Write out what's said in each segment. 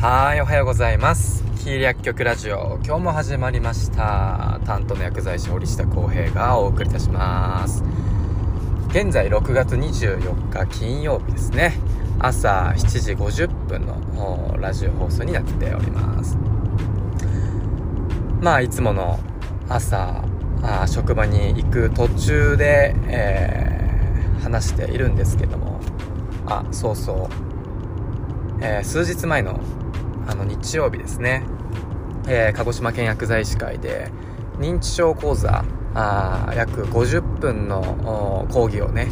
はいおはようございます。キー薬局ラジオ。今日も始まりました。担当の薬剤師堀下康平がお送りいたします。現在6月24日金曜日ですね。朝7時50分のラジオ放送になっております。まあいつもの朝あ職場に行く途中で、えー、話しているんですけども。あそうそう、えー、数日前のあの日曜日ですね、えー、鹿児島県薬剤師会で認知症講座あ約50分の講義をね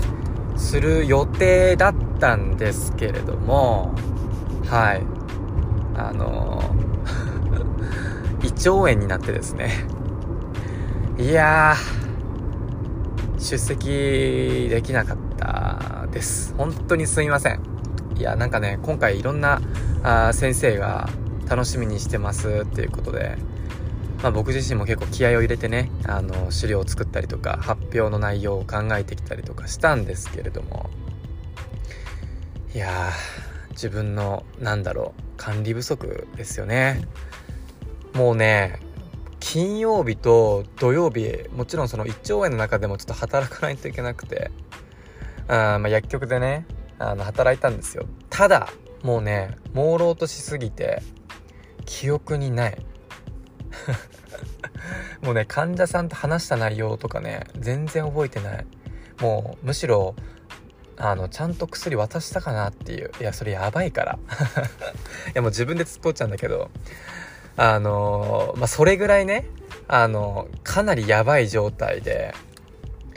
する予定だったんですけれどもはい。あのー、胃腸炎になってですね。いや出席できなかったです。本当にすみません。いやなんかね今回いろんなあ先生が楽しみにしてますっていうことで、まあ、僕自身も結構気合を入れてねあの資料を作ったりとか発表の内容を考えてきたりとかしたんですけれどもいや自分のなんだろう管理不足ですよね。もうね金曜日と土曜日もちろんその1兆円の中でもちょっと働かないといけなくてあ、まあ、薬局でねあの働いたんですよ。ただもうね朦朧としすぎて記憶にない。もうね患者さんと話した内容とかね全然覚えてない。もうむしろあのちゃんと薬渡したかなっていう。いやそれやばいから。いやもう自分で突っ込っちゃうんだけど。あのまあそれぐらいねあのかなりやばい状態で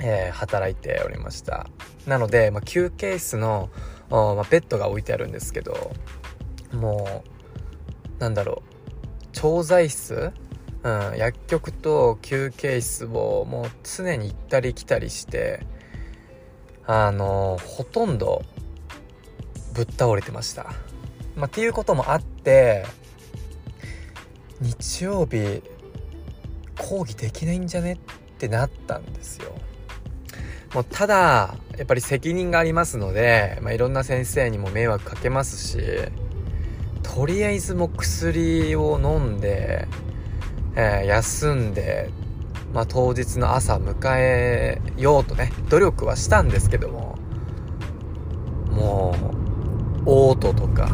えー、働いておりました。なので、まあ、休憩室の、まあ、ベッドが置いてあるんですけどもうなんだろう調剤室、うん、薬局と休憩室をもう常に行ったり来たりしてあのほとんどぶっ倒れてました、まあ、っていうこともあって日曜日講義できないんじゃね？ってなったんですよ。もうただやっぱり責任がありますので、まあ、いろんな先生にも迷惑かけますしとりあえずも薬を飲んで、えー、休んで、まあ、当日の朝迎えようとね努力はしたんですけどももう嘔吐とか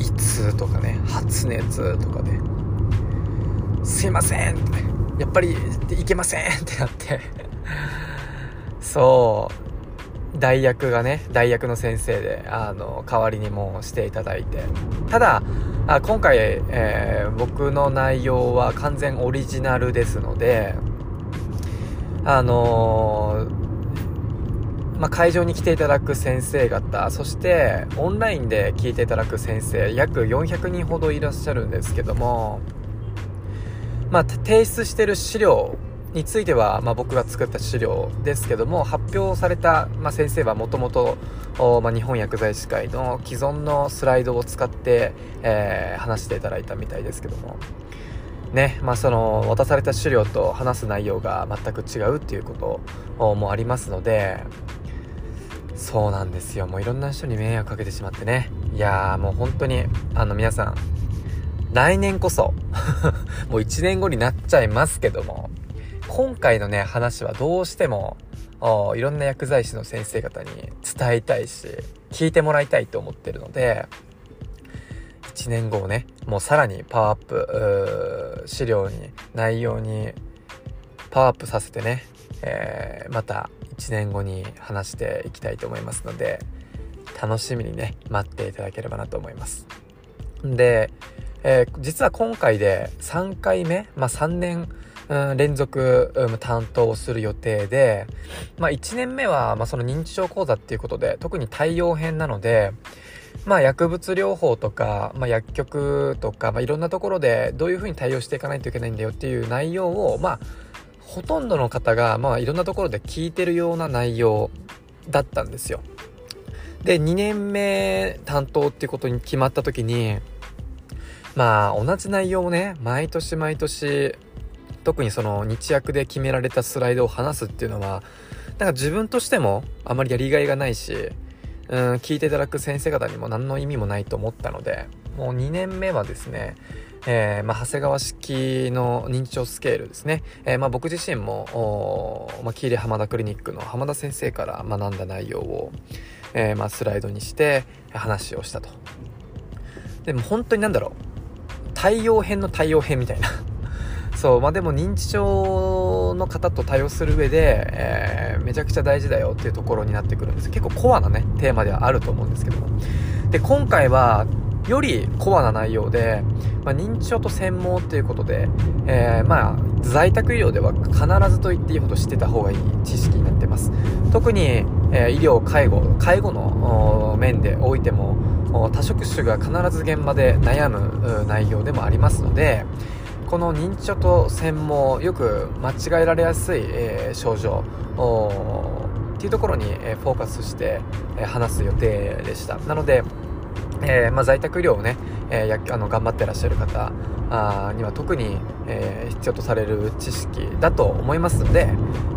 胃痛とかね発熱とかで、ね「すいません」ってやっぱりいけませんってなって。そう。代役がね代役の先生であの代わりにもしていただいて。ただあ今回、えー、僕の内容は完全オリジナルですのであのー、まあ、会場に来ていただく先生方そしてオンラインで聞いていただく先生約400人ほどいらっしゃるんですけどもまあ、提出してる資料については、まあ、僕が作った資料ですけども発表された、まあ、先生はもともと日本薬剤師会の既存のスライドを使って、えー、話していただいたみたいですけども。ねまあ、その渡された資料と話す内容が全く違うっていうこともありますのでそうなんですよ。もういろんな人に迷惑かけてしまってね。いやーもう本当にあの皆さん来年こそ もう1年後になっちゃいますけども。今回のね話はどうしてもいろんな薬剤師の先生方に伝えたいし聞いてもらいたいと思ってるので1年後をねもうさらにパワーアップ資料に内容にパワーアップさせてね、えー、また1年後に話していきたいと思いますので楽しみにね待っていただければなと思います。で、えー、実は今回で3回目まあ3年うん、連続、うん、担当する予定で、まあ、1年目は、まあ、その認知症講座っていうことで特に対応編なので、まあ、薬物療法とか、まあ、薬局とか、まあ、いろんなところでどういうふうに対応していかないといけないんだよっていう内容を、まあ、ほとんどの方が、まあ、いろんなところで聞いてるような内容だったんですよ。で、2年目担当っていうことに決まった時に、まあ、同じ内容をね、毎年毎年、特にその日薬で決められたスライドを話すっていうのはなんか自分としてもあまりやりがいがないしうん聞いていただく先生方にも何の意味もないと思ったのでもう2年目はですね、えー、まあ、長谷川式の認知症スケールですね。えー、まあ、僕自身も、まあ、喜入浜田クリニックの浜田先生から学んだ内容を、えー、まあ、スライドにして話をしたと。でも本当になんだろう。対応編の対応編みたいなそう、まあでも認知症の方と対応する上で、えー、めちゃくちゃ大事だよっていうところになってくるんです。結構コアなね、テーマではあると思うんですけども。で、今回は、よりコアな内容で、まあ、認知症と専門ということで、えー、まあ、在宅医療では必ずと言っていいほど知ってた方がいい知識になってます。特に、えー、医療、介護、介護の面でおいても、多職種が必ず現場で悩む内容でもありますので、この認知症と専門よく間違えられやすい、えー、症状っていうところに、え、フォーカスして、え、話す予定でした。なので、えまあ、在宅医療をね、えやあの頑張ってらっしゃる方あには特に、え必要とされる知識だと思いますので、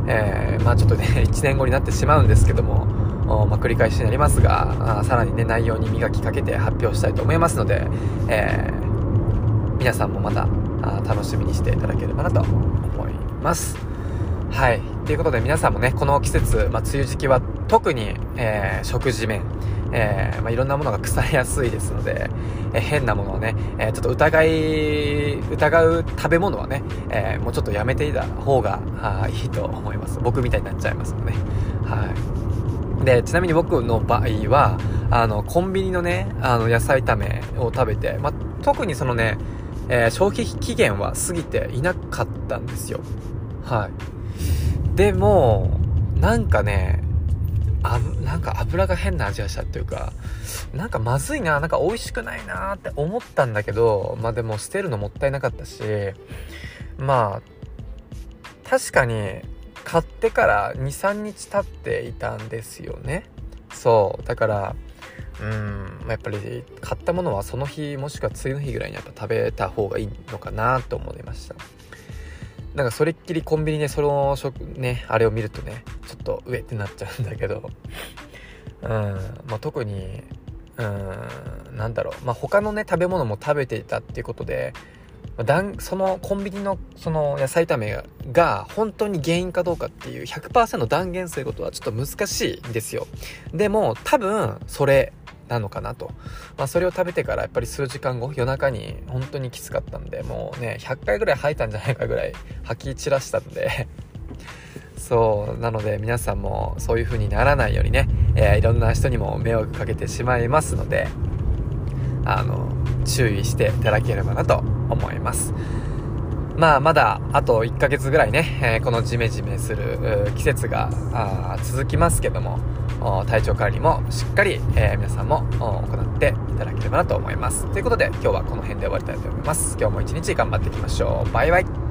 えまあ、ちょっとね 1年後になってしまうんですけどもまあ、繰り返しになりますがさらにね内容に磨きかけて発表したいと思いますので、え皆さんもまた楽しみにしていただければなと思います。はい。ということで皆さんもね、この季節、まあ、梅雨時期は特に、えー、食事面、えー、まあ、いろんなものが腐りやすいですので、えー、変なものをね、えちょっと疑い、疑う食べ物はね、えもうちょっとやめていた方がいいと思います。僕みたいになっちゃいますので、ねはい。で、ちなみに僕の場合は、あの、コンビニのね、あの、野菜炒めを食べて、まあ、特にそのね、えー、消費期限は過ぎていなかったんですよ。はい。でも、なんかね、あなんか油が変な味がしたっていうか、なんかまずいな、なんか美味しくないなって思ったんだけど、まあでも捨てるのもったいなかったし、まあ、確かに買ってから2、3日経っていたんですよね。そう。だから、うん。やっぱり買ったものはその日もしくは次の日ぐらいにやっぱ食べた方がいいのかなと思いました。なんかそれっきりコンビニでその食ねあれを見るとねちょっと上ってなっちゃうんだけど。うん。まあ特にうん。なんだろう。まあ他のね食べ物も食べていたっていうことでそのコンビニのその野菜炒めが本当に原因かどうかっていう100%断言することはちょっと難しいんですよ。でも多分それなのかなと。まあ、それを食べてからやっぱり数時間後、夜中に本当にきつかったんで、もうね、100回ぐらい吐いたんじゃないかぐらい吐き散らしたんで そう、なので皆さんもそういう風にならないようにね、えー、いろんな人にも迷惑かけてしまいますので、あの、注意していただければなと思います。まあ、まだあと1ヶ月ぐらいね、えー、このジメジメする季節が続きますけども、体調管理もしっかり、えー、皆さんも行っていただければなと思います。ということで今日はこの辺で終わりたいと思います。今日も一日頑張っていきましょう。バイバイ。